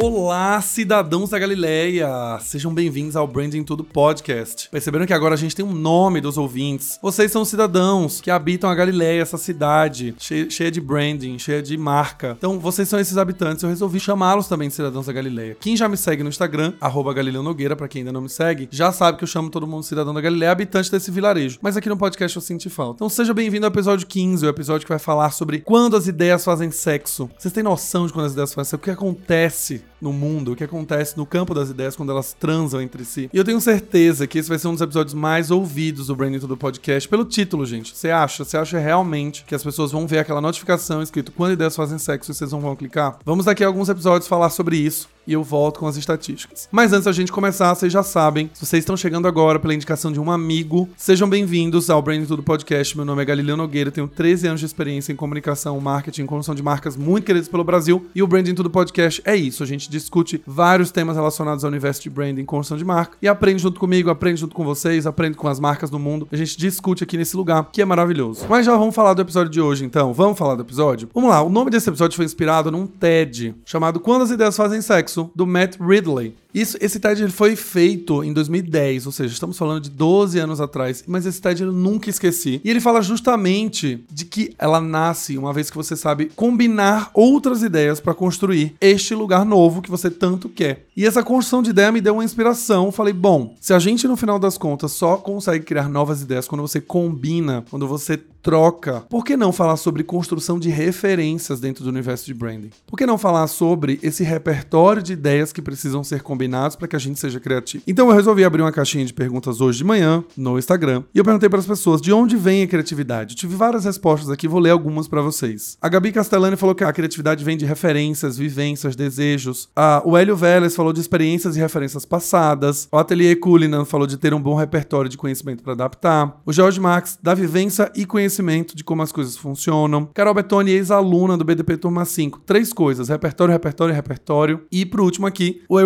Olá, cidadãos da Galileia! Sejam bem-vindos ao Branding Tudo Podcast. Perceberam que agora a gente tem um nome dos ouvintes? Vocês são cidadãos que habitam a Galileia, essa cidade cheia, cheia de branding, cheia de marca. Então, vocês são esses habitantes, eu resolvi chamá-los também de cidadãos da Galileia. Quem já me segue no Instagram, arroba Nogueira, pra quem ainda não me segue, já sabe que eu chamo todo mundo de cidadão da Galileia, habitante desse vilarejo. Mas aqui no podcast eu senti falta. Então, seja bem-vindo ao episódio 15, o episódio que vai falar sobre quando as ideias fazem sexo. Vocês têm noção de quando as ideias fazem sexo? O que acontece no mundo, o que acontece no campo das ideias quando elas transam entre si. E eu tenho certeza que esse vai ser um dos episódios mais ouvidos do Branding do podcast pelo título, gente. Você acha? Você acha realmente que as pessoas vão ver aquela notificação escrito quando ideias fazem sexo e vocês não vão clicar? Vamos daqui a alguns episódios falar sobre isso e eu volto com as estatísticas. Mas antes da gente começar, vocês já sabem, se vocês estão chegando agora pela indicação de um amigo, sejam bem-vindos ao Branding Tudo Podcast. Meu nome é Galileu Nogueira, tenho 13 anos de experiência em comunicação, marketing, construção de marcas muito queridas pelo Brasil. E o Branding Tudo Podcast é isso, a gente discute vários temas relacionados ao universo de branding, construção de marca e aprende junto comigo, aprende junto com vocês, aprende com as marcas do mundo. A gente discute aqui nesse lugar que é maravilhoso. Mas já vamos falar do episódio de hoje, então. Vamos falar do episódio? Vamos lá, o nome desse episódio foi inspirado num TED chamado Quando as Ideias Fazem Sexo, do Matt Ridley. Isso, esse TED ele foi feito em 2010, ou seja, estamos falando de 12 anos atrás, mas esse TED eu nunca esqueci. E ele fala justamente de que ela nasce, uma vez que você sabe combinar outras ideias para construir este lugar novo que você tanto quer. E essa construção de ideia me deu uma inspiração. Falei, bom, se a gente no final das contas só consegue criar novas ideias quando você combina, quando você troca, por que não falar sobre construção de referências dentro do universo de branding? Por que não falar sobre esse repertório de ideias que precisam ser combinados para que a gente seja criativo? Então eu resolvi abrir uma caixinha de perguntas hoje de manhã no Instagram e eu perguntei para as pessoas de onde vem a criatividade. Eu tive várias respostas aqui, vou ler algumas para vocês. A Gabi Castellani falou que a criatividade vem de referências, vivências, desejos. Ah, o Hélio Vélez falou de experiências e referências passadas. O Atelier Cullinan falou de ter um bom repertório de conhecimento para adaptar. O George Max, da vivência e conhecimento de como as coisas funcionam. Carol Betoni, ex-aluna do BDP Turma 5. Três coisas: repertório, repertório, repertório. E, por último, aqui, o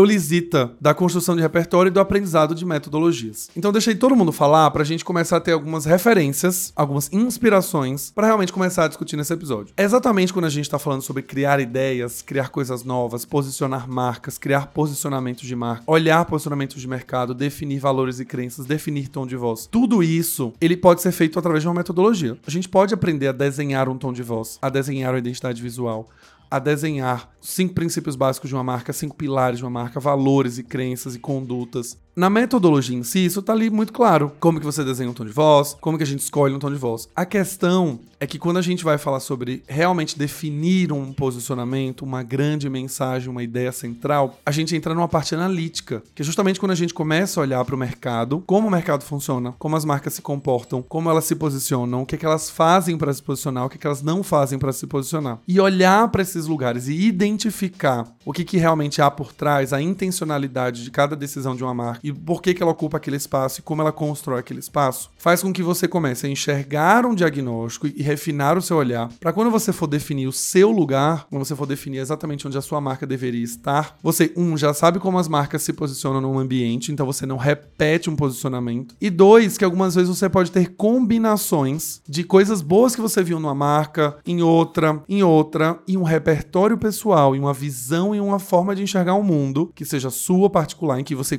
Da construção de repertório e do aprendizado de metodologias. Então, deixei todo mundo falar pra gente começar a ter algumas referências, algumas inspirações, para realmente começar a discutir nesse episódio. É exatamente quando a gente tá falando sobre criar ideias, criar coisas novas, posicionar marcas, criar posicionamentos de marca, olhar posicionamentos de mercado, definir valores e crenças, definir tom de voz. Tudo isso, ele pode ser feito através de uma metodologia. A gente pode aprender a desenhar um tom de voz, a desenhar uma identidade visual, a desenhar cinco princípios básicos de uma marca, cinco pilares de uma marca, valores e crenças e condutas. Na metodologia em si, isso tá ali muito claro. Como que você desenha um tom de voz, como que a gente escolhe um tom de voz. A questão é que quando a gente vai falar sobre realmente definir um posicionamento, uma grande mensagem, uma ideia central, a gente entra numa parte analítica, que é justamente quando a gente começa a olhar para o mercado, como o mercado funciona, como as marcas se comportam, como elas se posicionam, o que, é que elas fazem para se posicionar, o que, é que elas não fazem para se posicionar. E olhar para esses lugares e identificar o que, que realmente há por trás, a intencionalidade de cada decisão de uma marca e por que, que ela ocupa aquele espaço e como ela constrói aquele espaço, faz com que você comece a enxergar um diagnóstico e refinar o seu olhar para quando você for definir o seu lugar, quando você for definir exatamente onde a sua marca deveria estar, você, um, já sabe como as marcas se posicionam num ambiente, então você não repete um posicionamento. E dois, que algumas vezes você pode ter combinações de coisas boas que você viu numa marca, em outra, em outra, e um repertório pessoal, e uma visão e uma forma de enxergar o um mundo que seja sua particular, em que você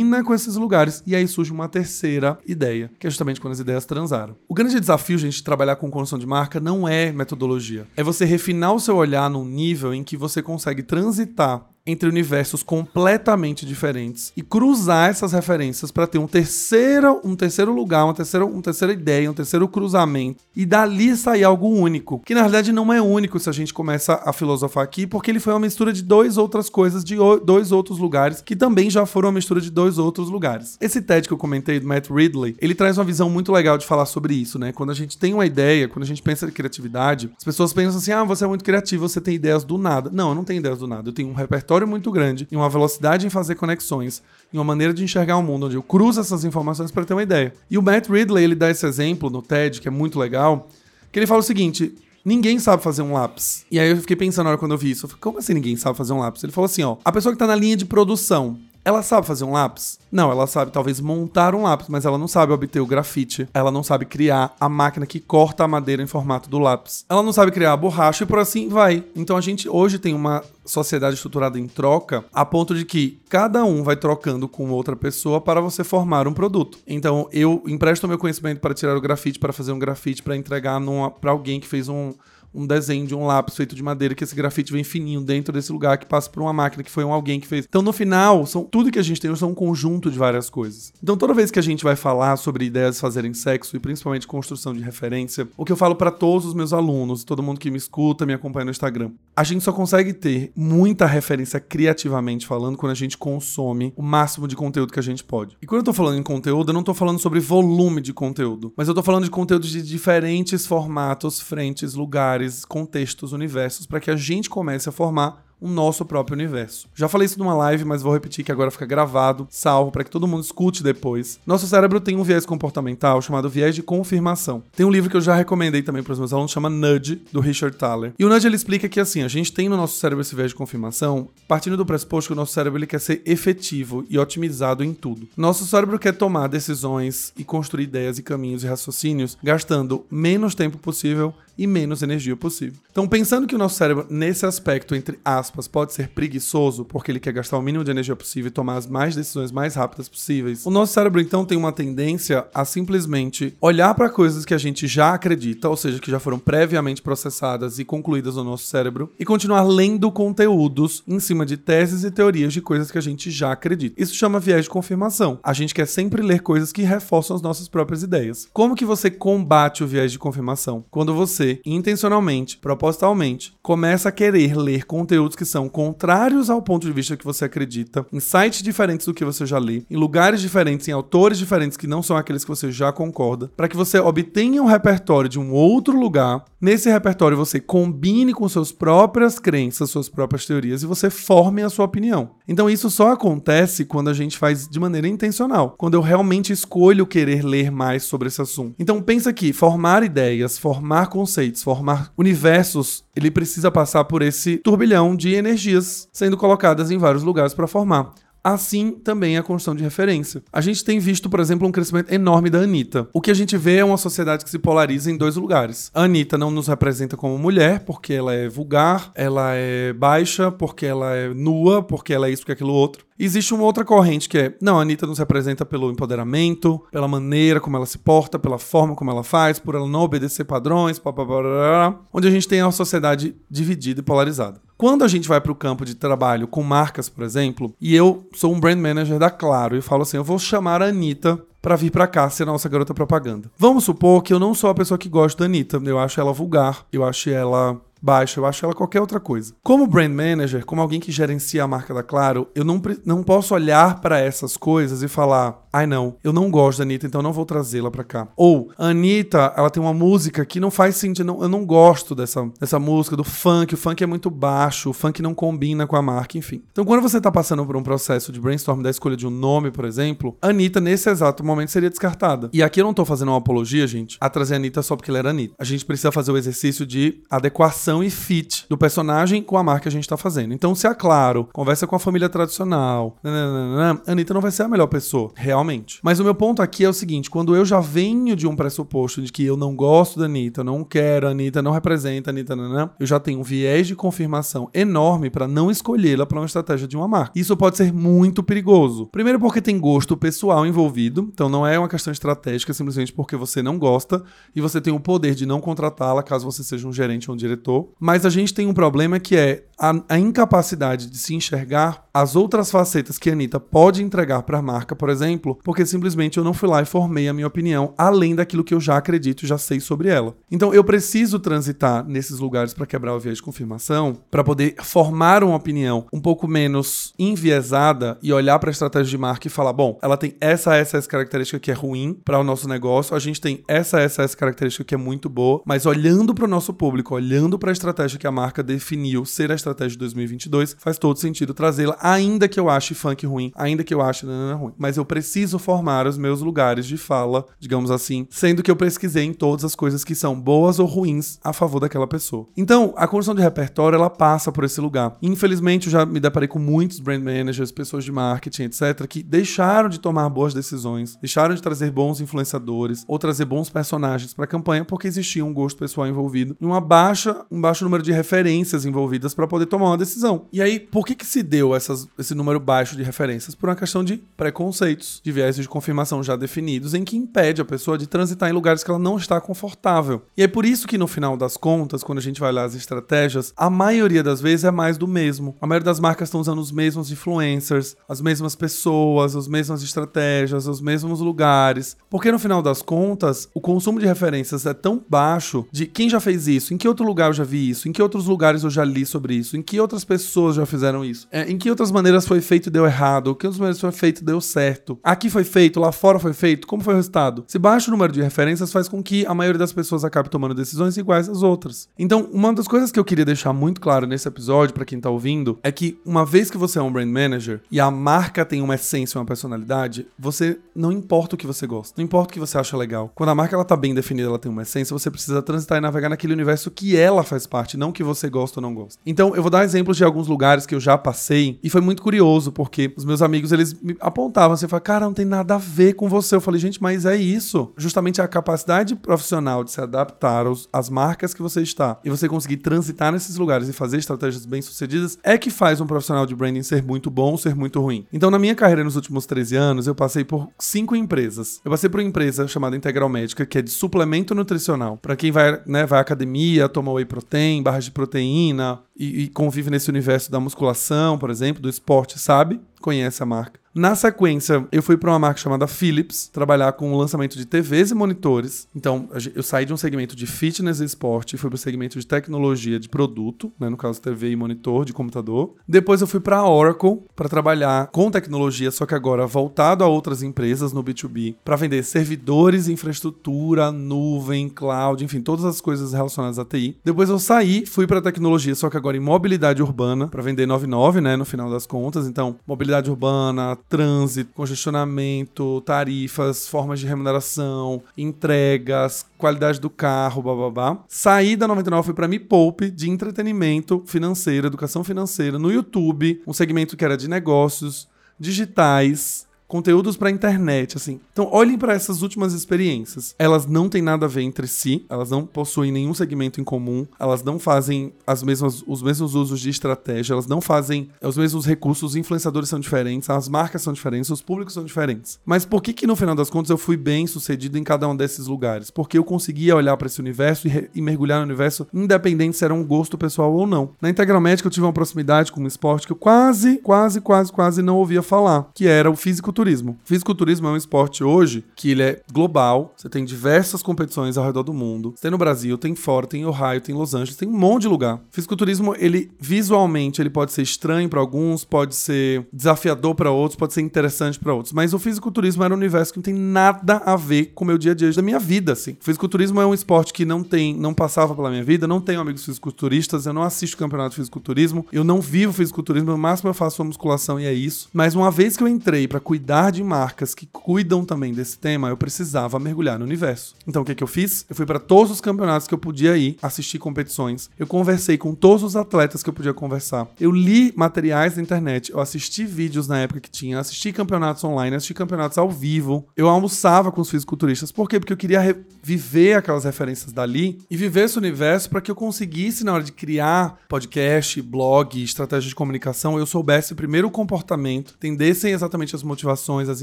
combina com esses lugares, e aí surge uma terceira ideia, que é justamente quando as ideias transaram. O grande desafio, gente, de trabalhar com construção de marca não é metodologia. É você refinar o seu olhar num nível em que você consegue transitar entre universos completamente diferentes e cruzar essas referências para ter um terceiro, um terceiro lugar, uma terceira, uma terceira ideia, um terceiro cruzamento e dali sair algo único, que na verdade não é único se a gente começa a filosofar aqui, porque ele foi uma mistura de duas outras coisas de dois outros lugares que também já foram uma mistura de dois outros lugares. Esse TED que eu comentei do Matt Ridley, ele traz uma visão muito legal de falar sobre isso, né? Quando a gente tem uma ideia, quando a gente pensa em criatividade, as pessoas pensam assim: "Ah, você é muito criativo, você tem ideias do nada". Não, eu não tenho ideias do nada, eu tenho um repertório repertório muito grande e uma velocidade em fazer conexões e uma maneira de enxergar o mundo onde eu cruzo essas informações para ter uma ideia. E o Matt Ridley, ele dá esse exemplo no TED, que é muito legal, que ele fala o seguinte: Ninguém sabe fazer um lápis. E aí eu fiquei pensando na hora quando eu vi isso. Eu falei, como assim ninguém sabe fazer um lápis? Ele falou assim, ó, a pessoa que tá na linha de produção, ela sabe fazer um lápis? Não, ela sabe talvez montar um lápis, mas ela não sabe obter o grafite. Ela não sabe criar a máquina que corta a madeira em formato do lápis. Ela não sabe criar a borracha e por assim vai. Então a gente hoje tem uma sociedade estruturada em troca, a ponto de que cada um vai trocando com outra pessoa para você formar um produto. Então eu empresto meu conhecimento para tirar o grafite, para fazer um grafite, para entregar para alguém que fez um um desenho de um lápis feito de madeira, que esse grafite vem fininho dentro desse lugar, que passa por uma máquina, que foi um alguém que fez. Então, no final, são, tudo que a gente tem são um conjunto de várias coisas. Então, toda vez que a gente vai falar sobre ideias de fazerem sexo, e principalmente construção de referência, o que eu falo para todos os meus alunos, todo mundo que me escuta, me acompanha no Instagram, a gente só consegue ter muita referência criativamente falando quando a gente consome o máximo de conteúdo que a gente pode. E quando eu tô falando em conteúdo, eu não tô falando sobre volume de conteúdo, mas eu tô falando de conteúdos de diferentes formatos, frentes, lugares lugares, contextos, universos, para que a gente comece a formar o nosso próprio universo. Já falei isso numa live, mas vou repetir que agora fica gravado, salvo, para que todo mundo escute depois. Nosso cérebro tem um viés comportamental chamado viés de confirmação. Tem um livro que eu já recomendei também para os meus alunos, chama Nudge, do Richard Thaler. E o Nudge ele explica que assim, a gente tem no nosso cérebro esse viés de confirmação, partindo do pressuposto que o nosso cérebro ele quer ser efetivo e otimizado em tudo. Nosso cérebro quer tomar decisões e construir ideias e caminhos e raciocínios gastando menos tempo possível e menos energia possível. Então, pensando que o nosso cérebro, nesse aspecto, entre aspas, pode ser preguiçoso, porque ele quer gastar o mínimo de energia possível e tomar as mais decisões mais rápidas possíveis, o nosso cérebro, então, tem uma tendência a simplesmente olhar para coisas que a gente já acredita, ou seja, que já foram previamente processadas e concluídas no nosso cérebro, e continuar lendo conteúdos em cima de teses e teorias de coisas que a gente já acredita. Isso chama viés de confirmação. A gente quer sempre ler coisas que reforçam as nossas próprias ideias. Como que você combate o viés de confirmação? Quando você intencionalmente, propositalmente, começa a querer ler conteúdos que são contrários ao ponto de vista que você acredita, em sites diferentes do que você já lê, em lugares diferentes, em autores diferentes que não são aqueles que você já concorda, para que você obtenha um repertório de um outro lugar. Nesse repertório você combine com suas próprias crenças, suas próprias teorias e você forme a sua opinião. Então isso só acontece quando a gente faz de maneira intencional, quando eu realmente escolho querer ler mais sobre esse assunto. Então pensa que formar ideias, formar conceitos formar universos, ele precisa passar por esse turbilhão de energias sendo colocadas em vários lugares para formar. Assim também a construção de referência. A gente tem visto, por exemplo, um crescimento enorme da Anitta. O que a gente vê é uma sociedade que se polariza em dois lugares. A Anitta não nos representa como mulher, porque ela é vulgar, ela é baixa, porque ela é nua, porque ela é isso, porque é aquilo outro. Existe uma outra corrente que é, não, a Anitta nos representa pelo empoderamento, pela maneira como ela se porta, pela forma como ela faz, por ela não obedecer padrões, papapá, onde a gente tem uma sociedade dividida e polarizada. Quando a gente vai para o campo de trabalho com marcas, por exemplo, e eu sou um brand manager da Claro e falo assim, eu vou chamar a Anitta para vir para cá ser a nossa garota propaganda. Vamos supor que eu não sou a pessoa que gosta da Anitta, eu acho ela vulgar, eu acho ela baixa, eu acho ela qualquer outra coisa. Como brand manager, como alguém que gerencia a marca da Claro, eu não, não posso olhar para essas coisas e falar, ai não, eu não gosto da Anitta, então não vou trazê-la para cá. Ou, Anitta, ela tem uma música que não faz sentido, não, eu não gosto dessa, dessa música, do funk, o funk é muito baixo, o funk não combina com a marca, enfim. Então, quando você tá passando por um processo de brainstorm da escolha de um nome, por exemplo, Anitta, nesse exato momento, seria descartada. E aqui eu não tô fazendo uma apologia, gente, a trazer a Anitta só porque ela era Anitta. A gente precisa fazer o exercício de adequação e fit do personagem com a marca que a gente tá fazendo. Então, se é claro, conversa com a família tradicional, nananana, Anitta não vai ser a melhor pessoa, realmente. Mas o meu ponto aqui é o seguinte: quando eu já venho de um pressuposto de que eu não gosto da Anitta, não quero a Anitta, não representa a Anitta, nanana, eu já tenho um viés de confirmação enorme para não escolhê-la para uma estratégia de uma marca. Isso pode ser muito perigoso. Primeiro, porque tem gosto pessoal envolvido, então não é uma questão estratégica simplesmente porque você não gosta e você tem o poder de não contratá-la caso você seja um gerente ou um diretor mas a gente tem um problema que é a, a incapacidade de se enxergar as outras facetas que a Anitta pode entregar para a marca, por exemplo, porque simplesmente eu não fui lá e formei a minha opinião além daquilo que eu já acredito e já sei sobre ela. Então eu preciso transitar nesses lugares para quebrar o viés de confirmação, para poder formar uma opinião um pouco menos enviesada e olhar para a estratégia de marca e falar: bom, ela tem essa, essa, essa característica que é ruim para o nosso negócio, a gente tem essa, essa, essa característica que é muito boa, mas olhando para o nosso público, olhando para para a estratégia que a marca definiu ser a estratégia de 2022, faz todo sentido trazê-la, ainda que eu ache funk ruim, ainda que eu ache nanana ruim. Mas eu preciso formar os meus lugares de fala, digamos assim, sendo que eu pesquisei em todas as coisas que são boas ou ruins a favor daquela pessoa. Então, a construção de repertório, ela passa por esse lugar. Infelizmente, eu já me deparei com muitos brand managers, pessoas de marketing, etc., que deixaram de tomar boas decisões, deixaram de trazer bons influenciadores ou trazer bons personagens para a campanha porque existia um gosto pessoal envolvido e uma baixa, um baixo número de referências envolvidas para poder tomar uma decisão. E aí, por que que se deu essas, esse número baixo de referências? Por uma questão de preconceitos, de viés de confirmação já definidos, em que impede a pessoa de transitar em lugares que ela não está confortável. E é por isso que no final das contas, quando a gente vai lá as estratégias, a maioria das vezes é mais do mesmo. A maioria das marcas estão usando os mesmos influencers, as mesmas pessoas, as mesmas estratégias, os mesmos lugares. Porque no final das contas, o consumo de referências é tão baixo de quem já fez isso, em que outro lugar eu já vi isso, em que outros lugares eu já li sobre isso, em que outras pessoas já fizeram isso, é, em que outras maneiras foi feito e deu errado, que outras maneiras foi feito e deu certo. Aqui foi feito, lá fora foi feito, como foi o resultado? Se baixa o número de referências faz com que a maioria das pessoas acabe tomando decisões iguais às outras. Então, uma das coisas que eu queria deixar muito claro nesse episódio para quem tá ouvindo é que uma vez que você é um brand manager e a marca tem uma essência, uma personalidade, você não importa o que você gosta, não importa o que você acha legal. Quando a marca ela tá bem definida, ela tem uma essência, você precisa transitar e navegar naquele universo que ela faz parte, não que você gosta ou não gosta. Então, eu vou dar exemplos de alguns lugares que eu já passei e foi muito curioso porque os meus amigos eles me apontavam, assim, fala, cara, não tem nada a ver com você. Eu falei, gente, mas é isso. Justamente a capacidade profissional de se adaptar aos, às marcas que você está e você conseguir transitar nesses lugares e fazer estratégias bem-sucedidas é que faz um profissional de branding ser muito bom ou ser muito ruim. Então, na minha carreira nos últimos 13 anos, eu passei por cinco empresas. Eu passei por uma empresa chamada Integral Médica, que é de suplemento nutricional. Para quem vai, né, vai à academia, toma whey protein, barras de proteína e, e convive nesse universo da musculação, por exemplo, do esporte, sabe? Conhece a marca. Na sequência, eu fui para uma marca chamada Philips, trabalhar com o lançamento de TVs e monitores. Então, eu saí de um segmento de fitness e esporte fui para o segmento de tecnologia de produto, né, no caso TV e monitor de computador. Depois eu fui para a Oracle para trabalhar com tecnologia, só que agora voltado a outras empresas no B2B, para vender servidores, infraestrutura, nuvem, cloud, enfim, todas as coisas relacionadas à TI. Depois eu saí, fui para tecnologia, só que agora em mobilidade urbana, para vender 99, né, no final das contas. Então, mobilidade urbana, trânsito, congestionamento, tarifas, formas de remuneração, entregas, qualidade do carro, bababá. Saí da 99 fui para Me Poupe de entretenimento financeiro, educação financeira no YouTube, um segmento que era de negócios digitais, conteúdos para internet, assim. Então, olhem para essas últimas experiências. Elas não têm nada a ver entre si, elas não possuem nenhum segmento em comum, elas não fazem as mesmas, os mesmos usos de estratégia, elas não fazem os mesmos recursos, os influenciadores são diferentes, as marcas são diferentes, os públicos são diferentes. Mas por que que no final das contas eu fui bem sucedido em cada um desses lugares? Porque eu conseguia olhar para esse universo e, e, mergulhar no universo, independente se era um gosto pessoal ou não. Na Integral Médica eu tive uma proximidade com um esporte que eu quase, quase, quase, quase não ouvia falar, que era o físico fisiculturismo. Fisiculturismo é um esporte hoje que ele é global, você tem diversas competições ao redor do mundo. Você tem no Brasil, tem fora, tem em Ohio, tem em Los Angeles, tem um monte de lugar. Fisiculturismo, ele visualmente, ele pode ser estranho para alguns, pode ser desafiador para outros, pode ser interessante para outros, mas o fisiculturismo era um universo que não tem nada a ver com o meu dia a dia da minha vida, assim. O fisiculturismo é um esporte que não tem, não passava pela minha vida, não tenho amigos fisiculturistas, eu não assisto campeonato de fisiculturismo, eu não vivo fisiculturismo, no máximo eu faço uma musculação e é isso. Mas uma vez que eu entrei para cuidar de marcas que cuidam também desse tema, eu precisava mergulhar no universo. Então o que, que eu fiz? Eu fui para todos os campeonatos que eu podia ir, assistir competições. Eu conversei com todos os atletas que eu podia conversar. Eu li materiais na internet, eu assisti vídeos na época que tinha, assisti campeonatos online, assisti campeonatos ao vivo. Eu almoçava com os fisiculturistas. Por quê? Porque eu queria viver aquelas referências dali e viver esse universo para que eu conseguisse, na hora de criar podcast, blog, estratégia de comunicação, eu soubesse primeiro o comportamento, entendessem exatamente as motivações, as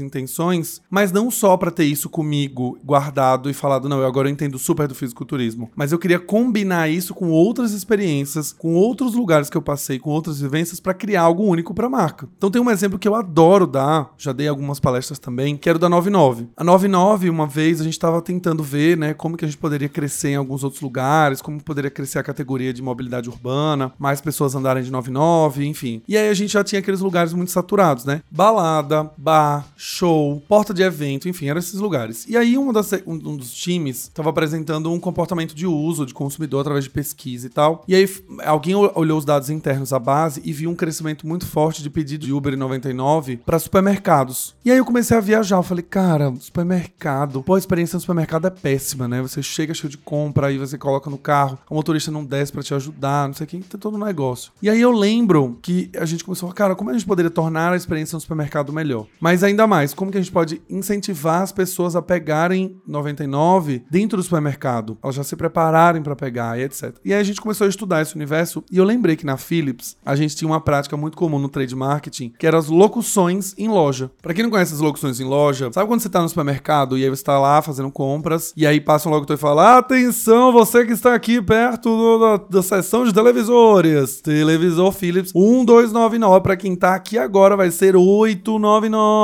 intenções, mas não só para ter isso comigo guardado e falado, não, eu agora entendo super do fisiculturismo, mas eu queria combinar isso com outras experiências, com outros lugares que eu passei, com outras vivências para criar algo único para a marca. Então tem um exemplo que eu adoro dar, já dei algumas palestras também, que era o da 99. A 99, uma vez a gente estava tentando ver, né, como que a gente poderia crescer em alguns outros lugares, como poderia crescer a categoria de mobilidade urbana, mais pessoas andarem de 99, enfim. E aí a gente já tinha aqueles lugares muito saturados, né? Balada, bar bar, show, porta de evento, enfim, eram esses lugares. E aí um, das, um, um dos times estava apresentando um comportamento de uso de consumidor através de pesquisa e tal. E aí alguém olhou os dados internos da base e viu um crescimento muito forte de pedido de Uber 99 para supermercados. E aí eu comecei a viajar, eu falei, cara, supermercado, pô, a experiência no supermercado é péssima, né? Você chega cheio de compra, aí você coloca no carro, o motorista não desce para te ajudar, não sei o que, tem todo um negócio. E aí eu lembro que a gente começou, cara, como a gente poderia tornar a experiência no supermercado melhor? Mas ainda mais, como que a gente pode incentivar as pessoas a pegarem 99 dentro do supermercado, elas já se prepararem para pegar e etc. E aí a gente começou a estudar esse universo e eu lembrei que na Philips a gente tinha uma prática muito comum no trade marketing, que eram as locuções em loja. Para quem não conhece as locuções em loja, sabe quando você tá no supermercado e aí você tá lá fazendo compras e aí passa um locutor e fala: "Atenção, você que está aqui perto do, da, da seção de televisores, televisor Philips 1299 para quem tá aqui agora vai ser 899".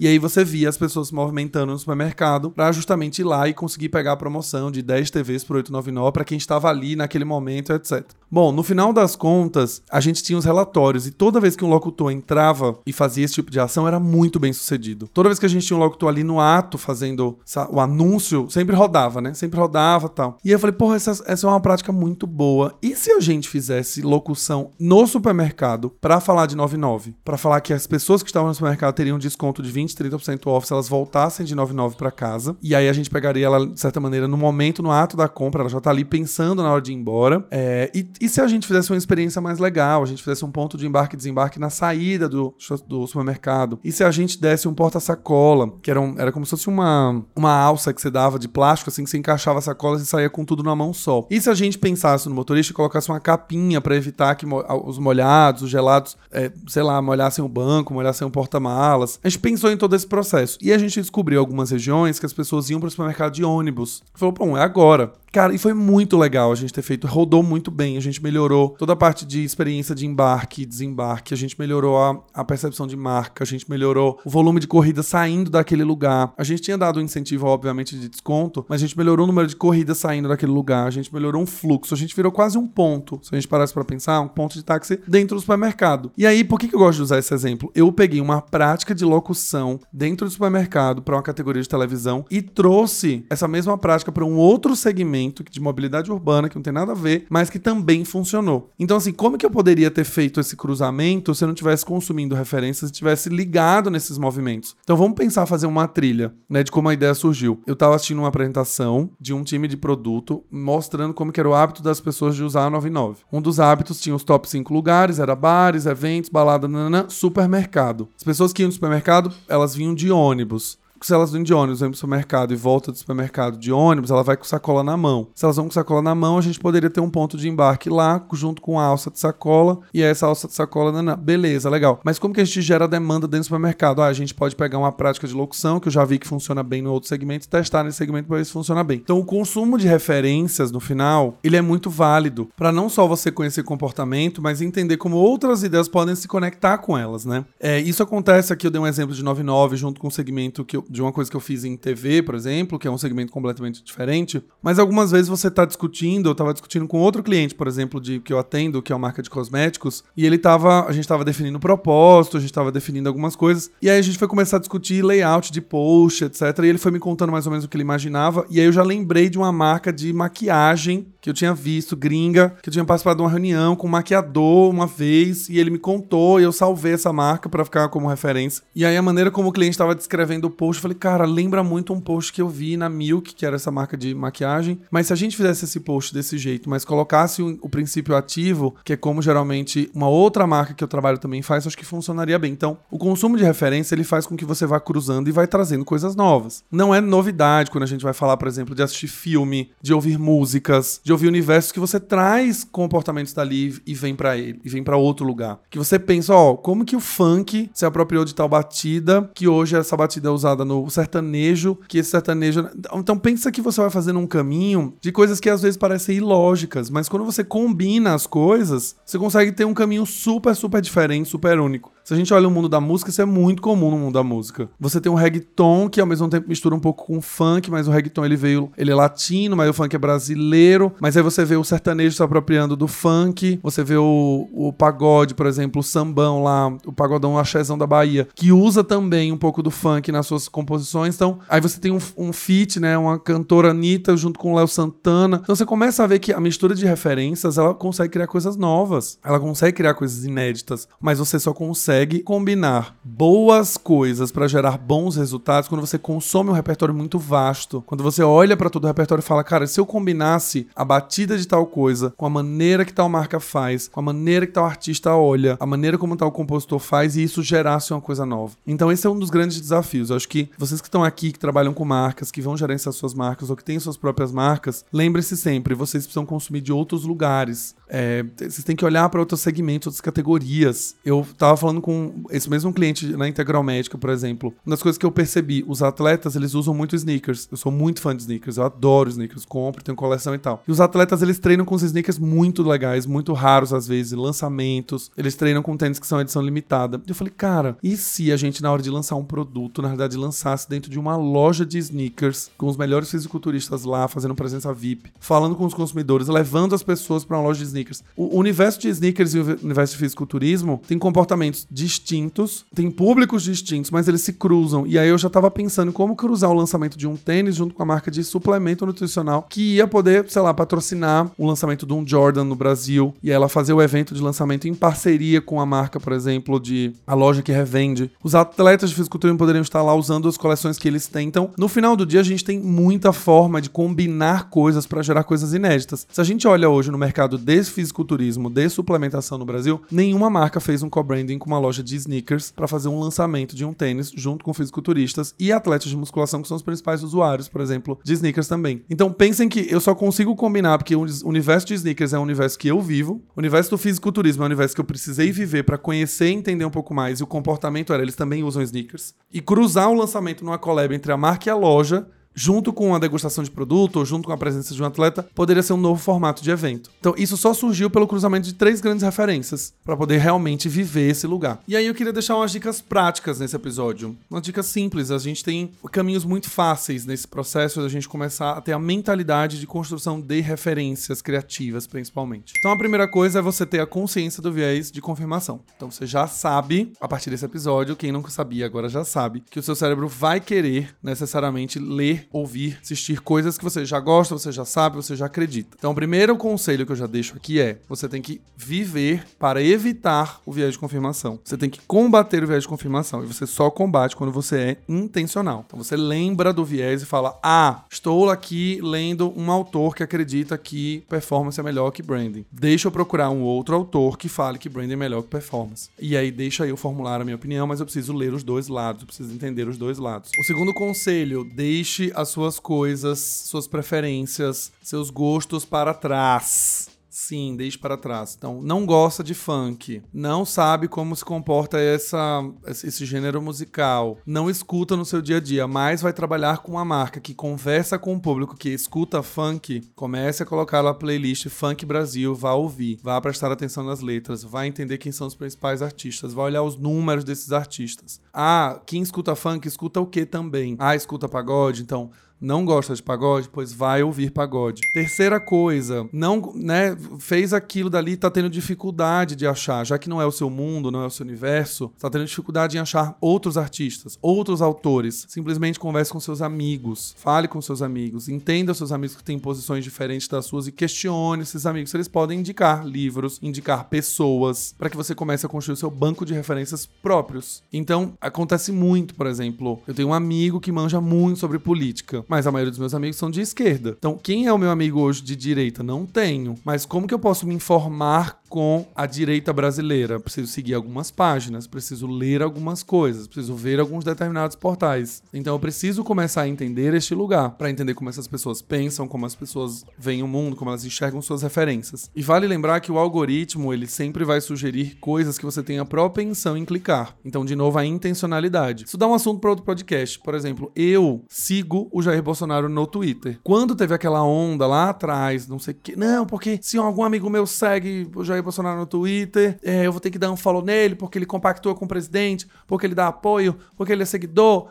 E aí você via as pessoas se movimentando no supermercado para justamente ir lá e conseguir pegar a promoção de 10 TVs por 899 para quem estava ali naquele momento, etc. Bom, no final das contas, a gente tinha os relatórios e toda vez que um locutor entrava e fazia esse tipo de ação era muito bem sucedido. Toda vez que a gente tinha um locutor ali no ato fazendo o anúncio, sempre rodava, né? Sempre rodava tal. E eu falei, porra, essa, essa é uma prática muito boa. E se a gente fizesse locução no supermercado para falar de 99? Para falar que as pessoas que estavam no supermercado teriam um desconto de 20, 30% off se elas voltassem de 99 para casa. E aí a gente pegaria ela, de certa maneira, no momento, no ato da compra, ela já tá ali pensando na hora de ir embora. É, e, e, se a gente fizesse uma experiência mais legal, a gente fizesse um ponto de embarque e desembarque na saída do, do supermercado? E se a gente desse um porta-sacola, que era, um, era como se fosse uma, uma alça que você dava de plástico, assim, que você encaixava a sacola e saía com tudo na mão só? E se a gente pensasse no motorista e colocasse uma capinha para evitar que os molhados, os gelados, é, sei lá, molhassem o banco, molhassem o porta-malas? A gente pensou em todo esse processo. E a gente descobriu algumas regiões que as pessoas iam para o supermercado de ônibus. Falou, bom, é agora. Cara, e foi muito legal a gente ter feito, rodou muito bem, a gente melhorou toda a parte de experiência de embarque e desembarque, a gente melhorou a, a, percepção de marca, a gente melhorou o volume de corrida saindo daquele lugar. A gente tinha dado um incentivo, obviamente, de desconto, mas a gente melhorou o número de corridas saindo daquele lugar, a gente melhorou um fluxo, a gente virou quase um ponto, se a gente parasse para pensar, um ponto de táxi dentro do supermercado. E aí, por que, que eu gosto de usar esse exemplo? Eu peguei uma prática de locução dentro do supermercado para uma categoria de televisão e trouxe essa mesma prática para um outro segmento de mobilidade urbana que não tem nada a ver, mas que também funcionou. Então, assim, como que eu poderia ter feito esse cruzamento se eu não tivesse consumindo referências e tivesse ligado nesses movimentos? Então, vamos pensar fazer uma trilha, né, de como a ideia surgiu. Eu estava assistindo uma apresentação de um time de produto mostrando como que era o hábito das pessoas de usar a 99. Um dos hábitos tinha os top 5 lugares, era bares, eventos, balada, nanana, supermercado. As pessoas que iam no supermercado, elas vinham de ônibus se elas vêm de ônibus, vêm pro supermercado e volta do supermercado de ônibus, ela vai com sacola na mão. Se elas vão com sacola na mão, a gente poderia ter um ponto de embarque lá, junto com a alça de sacola, e essa alça de sacola, não. beleza, legal. Mas como que a gente gera demanda dentro do supermercado? Ah, a gente pode pegar uma prática de locução, que eu já vi que funciona bem no outro segmento, e testar nesse segmento para ver se funciona bem. Então, o consumo de referências, no final, ele é muito válido, para não só você conhecer comportamento, mas entender como outras ideias podem se conectar com elas, né? É, isso acontece aqui, eu dei um exemplo de 99, junto com o segmento que eu, de uma coisa que eu fiz em TV, por exemplo, que é um segmento completamente diferente. Mas algumas vezes você está discutindo, eu estava discutindo com outro cliente, por exemplo, de que eu atendo, que é uma marca de cosméticos, e ele tava, a gente estava definindo propósito, a gente estava definindo algumas coisas, e aí a gente foi começar a discutir layout de post, etc. E ele foi me contando mais ou menos o que ele imaginava, e aí eu já lembrei de uma marca de maquiagem que eu tinha visto, gringa, que eu tinha participado de uma reunião com um maquiador uma vez, e ele me contou, e eu salvei essa marca para ficar como referência. E aí a maneira como o cliente estava descrevendo o post, eu falei, cara, lembra muito um post que eu vi na Milk, que era essa marca de maquiagem. Mas se a gente fizesse esse post desse jeito, mas colocasse o, princípio ativo, que é como geralmente uma outra marca que eu trabalho também faz, acho que funcionaria bem. Então, o consumo de referência ele faz com que você vá cruzando e vai trazendo coisas novas. Não é novidade quando a gente vai falar, por exemplo, de assistir filme, de ouvir músicas, de ouvir universos que você traz comportamentos dali e vem para ele, e vem para outro lugar. Que você pensa, ó, como que o funk se apropriou de tal batida, que hoje essa batida é usada no sertanejo, que esse sertanejo. Então pensa que você vai fazendo um caminho de coisas que às vezes parecem ilógicas, mas quando você combina as coisas, você consegue ter um caminho super, super diferente, super único. Se a gente olha o mundo da música, isso é muito comum no mundo da música. Você tem um reggaeton que ao mesmo tempo mistura um pouco com funk, mas o reggaeton ele veio, ele é latino, mas o funk é brasileiro. Mas aí você vê o sertanejo se apropriando do funk, você vê o, o pagode, por exemplo, o sambão lá, o pagodão o axézão da Bahia, que usa também um pouco do funk nas suas composições. Então, aí você tem um, um feat, né, uma cantora Anitta junto com o Léo Santana. Então você começa a ver que a mistura de referências, ela consegue criar coisas novas. Ela consegue criar coisas inéditas, mas você só consegue combinar boas coisas para gerar bons resultados quando você consome um repertório muito vasto. Quando você olha para todo o repertório e fala, cara, se eu combinasse a batida de tal coisa com a maneira que tal marca faz, com a maneira que tal artista olha, a maneira como tal compositor faz e isso gerasse uma coisa nova. Então esse é um dos grandes desafios. Eu acho que vocês que estão aqui, que trabalham com marcas, que vão gerenciar suas marcas ou que têm suas próprias marcas, lembre-se sempre, vocês precisam consumir de outros lugares. É, vocês têm que olhar para outros segmentos, outras categorias. Eu tava falando com esse mesmo cliente na Integral Médica, por exemplo. Uma das coisas que eu percebi, os atletas, eles usam muito sneakers. Eu sou muito fã de sneakers, eu adoro sneakers, compro, tenho coleção e tal. E os atletas, eles treinam com sneakers muito legais, muito raros às vezes, lançamentos. Eles treinam com tênis que são edição limitada. E eu falei, cara, e se a gente, na hora de lançar um produto, na verdade, lançasse dentro de uma loja de sneakers, com os melhores fisiculturistas lá, fazendo presença VIP, falando com os consumidores, levando as pessoas para uma loja de sneakers. O universo de sneakers e o universo de fisiculturismo tem comportamentos distintos, tem públicos distintos, mas eles se cruzam. E aí eu já tava pensando como cruzar o lançamento de um tênis junto com a marca de suplemento nutricional que ia poder, sei lá, patrocinar o lançamento de um Jordan no Brasil e ela fazer o evento de lançamento em parceria com a marca, por exemplo, de a loja que revende. Os atletas de fisiculturismo poderiam estar lá usando as coleções que eles têm. Então, no final do dia, a gente tem muita forma de combinar coisas para gerar coisas inéditas. Se a gente olha hoje no mercado fisiculturismo, de suplementação no Brasil, nenhuma marca fez um co-branding com uma loja de sneakers para fazer um lançamento de um tênis junto com fisiculturistas e atletas de musculação que são os principais usuários, por exemplo, de sneakers também. Então pensem que eu só consigo combinar porque o universo de sneakers é um universo que eu vivo, o universo do fisiculturismo é um universo que eu precisei viver para conhecer e entender um pouco mais e o comportamento era eles também usam sneakers e cruzar o lançamento numa collab entre a marca e a loja junto com a degustação de produto ou junto com a presença de um atleta, poderia ser um novo formato de evento. Então, isso só surgiu pelo cruzamento de três grandes referências para poder realmente viver esse lugar. E aí eu queria deixar umas dicas práticas nesse episódio. Umas dicas simples, a gente tem caminhos muito fáceis nesse processo da gente começar a ter a mentalidade de construção de referências criativas, principalmente. Então, a primeira coisa é você ter a consciência do viés de confirmação. Então, você já sabe, a partir desse episódio, quem nunca sabia agora já sabe, que o seu cérebro vai querer necessariamente ler ouvir, assistir coisas que você já gosta, você já sabe, você já acredita. Então, o primeiro conselho que eu já deixo aqui é: você tem que viver para evitar o viés de confirmação. Você tem que combater o viés de confirmação. E você só combate quando você é intencional. Então, você lembra do viés e fala: Ah, estou aqui lendo um autor que acredita que performance é melhor que branding. Deixa eu procurar um outro autor que fale que branding é melhor que performance. E aí, deixa eu formular a minha opinião, mas eu preciso ler os dois lados, eu preciso entender os dois lados. O segundo conselho: deixe as suas coisas, suas preferências, seus gostos para trás. Sim, deixe para trás. Então, não gosta de funk, não sabe como se comporta essa, esse gênero musical, não escuta no seu dia a dia, mas vai trabalhar com uma marca que conversa com o público que escuta funk, comece a colocar na playlist Funk Brasil, vá ouvir, vá prestar atenção nas letras, vai entender quem são os principais artistas, vai olhar os números desses artistas. Ah, quem escuta funk escuta o que também? Ah, escuta pagode, então não gosta de pagode, pois vai ouvir pagode. Terceira coisa, não, né, fez aquilo dali, tá tendo dificuldade de achar, já que não é o seu mundo, não é o seu universo, tá tendo dificuldade em achar outros artistas, outros autores. Simplesmente converse com seus amigos, fale com seus amigos, entenda seus amigos que têm posições diferentes das suas e questione esses amigos eles podem indicar livros, indicar pessoas, para que você comece a construir o seu banco de referências próprios. Então, acontece muito, por exemplo, eu tenho um amigo que manja muito sobre política mas a maioria dos meus amigos são de esquerda. Então, quem é o meu amigo hoje de direita? Não tenho. Mas como que eu posso me informar com a direita brasileira? Preciso seguir algumas páginas, preciso ler algumas coisas, preciso ver alguns determinados portais. Então, eu preciso começar a entender este lugar para entender como essas pessoas pensam, como as pessoas veem o mundo, como elas enxergam suas referências. E vale lembrar que o algoritmo, ele sempre vai sugerir coisas que você tenha propensão em clicar. Então, de novo, a intencionalidade. Isso dá um assunto para outro podcast. Por exemplo, eu sigo o Jair Bolsonaro no Twitter. Quando teve aquela onda lá atrás, não sei o que, não, porque se algum amigo meu segue o Jair Jair Bolsonaro no Twitter, é, eu vou ter que dar um follow nele porque ele compactua com o presidente, porque ele dá apoio, porque ele é seguidor.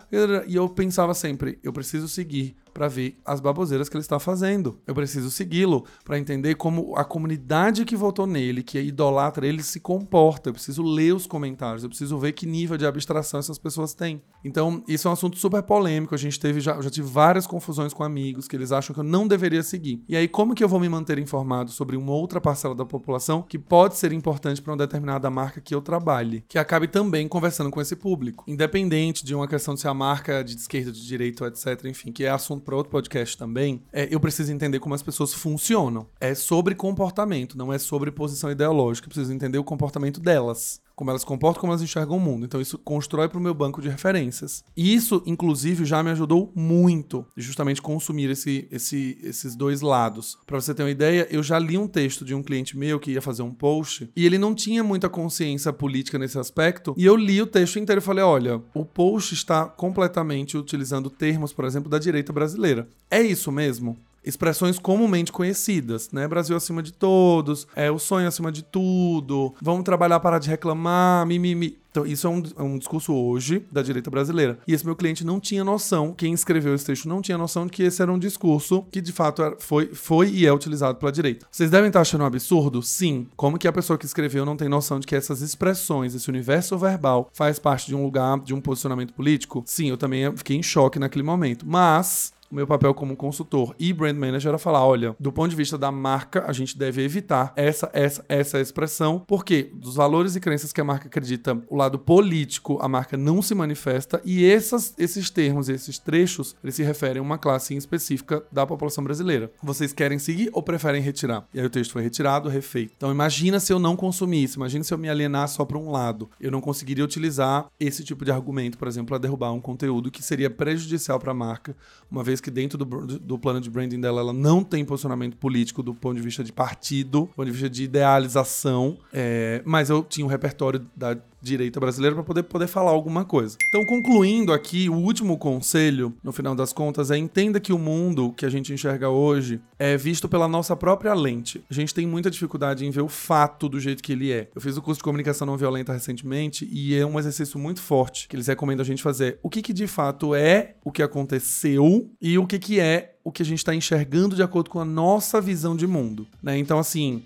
E eu pensava sempre, eu preciso seguir para ver as baboseiras que ele está fazendo. Eu preciso segui-lo para entender como a comunidade que votou nele, que idolatra ele, se comporta. Eu preciso ler os comentários, eu preciso ver que nível de abstração essas pessoas têm. Então, isso é um assunto super polêmico. A gente teve já, já tive várias confusões com amigos que eles acham que eu não deveria seguir. E aí, como que eu vou me manter informado sobre uma outra parcela da população que pode ser importante para uma determinada marca que eu trabalhe, que acabe também conversando com esse público, independente de uma questão de se a marca é de esquerda, de direita, etc. Enfim, que é assunto para outro podcast também, é, eu preciso entender como as pessoas funcionam. É sobre comportamento, não é sobre posição ideológica. Eu preciso entender o comportamento delas como elas comportam, como elas enxergam o mundo. Então isso constrói para o meu banco de referências. E isso, inclusive, já me ajudou muito, justamente consumir esse, esse, esses dois lados. Para você ter uma ideia, eu já li um texto de um cliente meu que ia fazer um post e ele não tinha muita consciência política nesse aspecto. E eu li o texto inteiro e falei: olha, o post está completamente utilizando termos, por exemplo, da direita brasileira. É isso mesmo? Expressões comumente conhecidas, né? Brasil acima de todos, é o sonho acima de tudo, vamos trabalhar para de reclamar, mimimi. Então, isso é um, é um, discurso hoje da direita brasileira. E esse meu cliente não tinha noção, quem escreveu esse texto não tinha noção de que esse era um discurso que de fato era, foi, foi e é utilizado pela direita. Vocês devem estar achando um absurdo? Sim. Como que a pessoa que escreveu não tem noção de que essas expressões, esse universo verbal, faz parte de um lugar, de um posicionamento político? Sim, eu também fiquei em choque naquele momento. Mas o meu papel como consultor e brand manager era falar, olha, do ponto de vista da marca, a gente deve evitar essa essa essa expressão, porque dos valores e crenças que a marca acredita, o lado político, a marca não se manifesta e essas, esses termos, esses trechos, eles se referem a uma classe específica da população brasileira. Vocês querem seguir ou preferem retirar? E aí o texto foi retirado, refeito. Então imagina se eu não consumisse, imagina se eu me alienar só para um lado. Eu não conseguiria utilizar esse tipo de argumento, por exemplo, para derrubar um conteúdo que seria prejudicial para a marca, uma vez vez que dentro do, do plano de branding dela ela não tem posicionamento político do ponto de vista de partido, do ponto de vista de idealização, é, mas eu tinha um repertório da direita brasileira para poder, poder falar alguma coisa. Então, concluindo aqui, o último conselho, no final das contas, é entenda que o mundo que a gente enxerga hoje é visto pela nossa própria lente. A gente tem muita dificuldade em ver o fato do jeito que ele é. Eu fiz o curso de comunicação não violenta recentemente e é um exercício muito forte que eles recomendam a gente fazer. O que, que de fato é o que aconteceu e o que, que é o que a gente está enxergando de acordo com a nossa visão de mundo, né? Então, assim,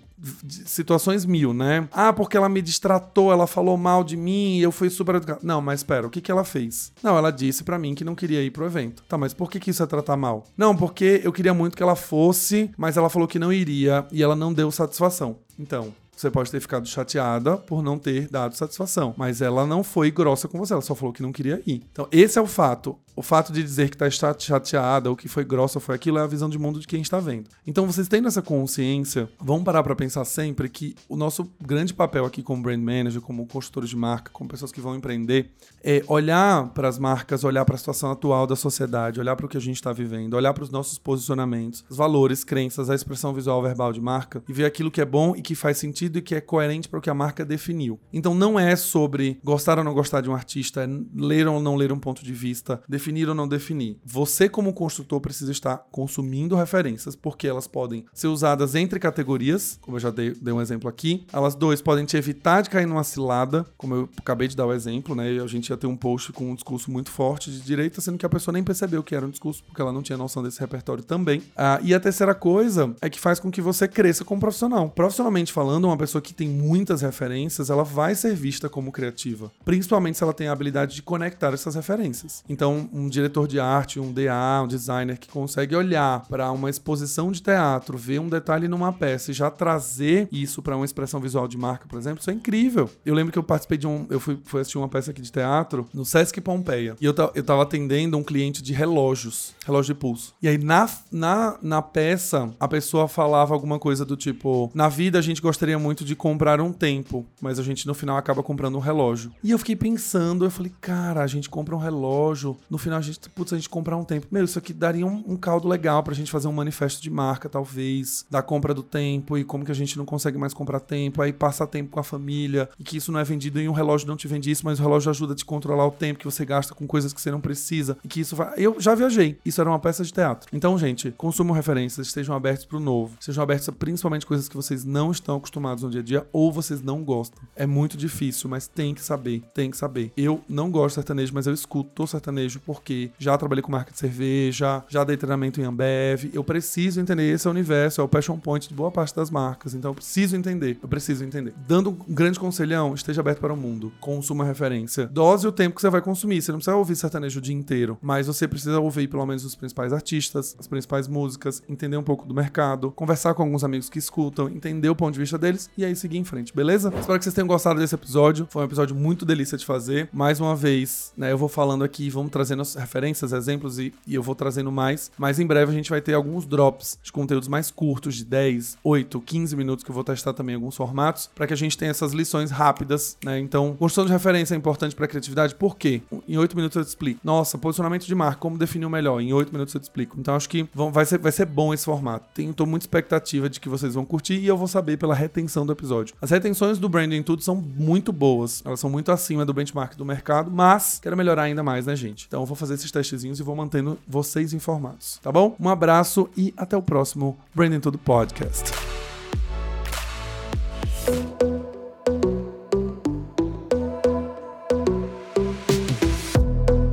situações mil, né? Ah, porque ela me distratou, ela falou mal de mim eu fui super educado. Não, mas espera, o que, que ela fez? Não, ela disse para mim que não queria ir pro evento. Tá, mas por que, que isso é tratar mal? Não, porque eu queria muito que ela fosse, mas ela falou que não iria e ela não deu satisfação. Então, você pode ter ficado chateada por não ter dado satisfação, mas ela não foi grossa com você, ela só falou que não queria ir. Então, esse é o fato. O fato de dizer que está chateada ou que foi grossa ou foi aquilo é a visão de mundo de quem está vendo. Então, vocês tendo essa consciência, vão parar para pensar sempre que o nosso grande papel aqui como brand manager, como consultores de marca, como pessoas que vão empreender, é olhar para as marcas, olhar para a situação atual da sociedade, olhar para o que a gente está vivendo, olhar para os nossos posicionamentos, os valores, crenças, a expressão visual verbal de marca e ver aquilo que é bom e que faz sentido e que é coerente para o que a marca definiu. Então, não é sobre gostar ou não gostar de um artista, é ler ou não ler um ponto de vista, definir ou não definir. Você, como construtor, precisa estar consumindo referências, porque elas podem ser usadas entre categorias, como eu já dei, dei um exemplo aqui. Elas, dois, podem te evitar de cair numa cilada, como eu acabei de dar o exemplo, né? A gente ia ter um post com um discurso muito forte de direita, sendo que a pessoa nem percebeu que era um discurso, porque ela não tinha noção desse repertório também. Ah, e a terceira coisa é que faz com que você cresça como profissional. Profissionalmente falando, uma pessoa que tem muitas referências, ela vai ser vista como criativa, principalmente se ela tem a habilidade de conectar essas referências. Então, um diretor de arte, um DA, um designer que consegue olhar para uma exposição de teatro, ver um detalhe numa peça e já trazer isso para uma expressão visual de marca, por exemplo, isso é incrível. Eu lembro que eu participei de um. Eu fui, fui assistir uma peça aqui de teatro no Sesc Pompeia. E eu, eu tava atendendo um cliente de relógios, relógio de pulso. E aí, na, na, na peça, a pessoa falava alguma coisa do tipo: Na vida a gente gostaria muito de comprar um tempo, mas a gente no final acaba comprando um relógio. E eu fiquei pensando, eu falei, cara, a gente compra um relógio, no final a gente, putz, a gente comprar um tempo. Meu, isso aqui daria um, um caldo legal pra gente fazer um manifesto de marca, talvez, da compra do tempo e como que a gente não consegue mais comprar tempo, aí passar tempo com a família e que isso não é vendido em um relógio não te vende isso, mas o relógio ajuda a te controlar o tempo que você gasta com coisas que você não precisa e que isso vai. Eu já viajei. Isso era uma peça de teatro. Então, gente, consumam referências, estejam abertos pro novo, sejam abertos a principalmente coisas que vocês não estão acostumados no dia a dia ou vocês não gostam. É muito difícil, mas tem que saber, tem que saber. Eu não gosto de sertanejo, mas eu escuto sertanejo porque já trabalhei com marca de cerveja, já dei treinamento em Ambev. Eu preciso entender esse é o universo, é o passion point de boa parte das marcas. Então eu preciso entender, eu preciso entender. Dando um grande conselhão, esteja aberto para o mundo. Consuma referência. Dose o tempo que você vai consumir. Você não precisa ouvir sertanejo o dia inteiro, mas você precisa ouvir pelo menos os principais artistas, as principais músicas, entender um pouco do mercado, conversar com alguns amigos que escutam, entender o ponto de vista deles e aí seguir em frente, beleza? Espero que vocês tenham gostado desse episódio. Foi um episódio muito delícia de fazer. Mais uma vez, né, eu vou falando aqui, vamos trazendo referências, exemplos e, e eu vou trazendo mais. Mas em breve a gente vai ter alguns drops de conteúdos mais curtos, de 10, 8, 15 minutos, que eu vou testar também alguns formatos, para que a gente tenha essas lições rápidas, né? Então, construção de referência é importante para criatividade, por quê? Em 8 minutos eu te explico. Nossa, posicionamento de marca, como definir o melhor? Em 8 minutos eu te explico. Então, acho que vão, vai, ser, vai ser bom esse formato. Tenho, muita expectativa de que vocês vão curtir e eu vou saber pela retenção do episódio. As retenções do Branding Tudo são muito boas, elas são muito acima do benchmark do mercado, mas quero melhorar ainda mais, né, gente? Então, vou fazer esses testezinhos e vou mantendo vocês informados, tá bom? Um abraço e até o próximo Branding Tudo Podcast.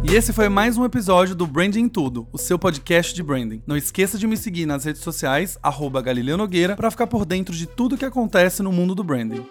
E esse foi mais um episódio do Branding Tudo, o seu podcast de branding. Não esqueça de me seguir nas redes sociais, arroba Galileu Nogueira, para ficar por dentro de tudo que acontece no mundo do branding.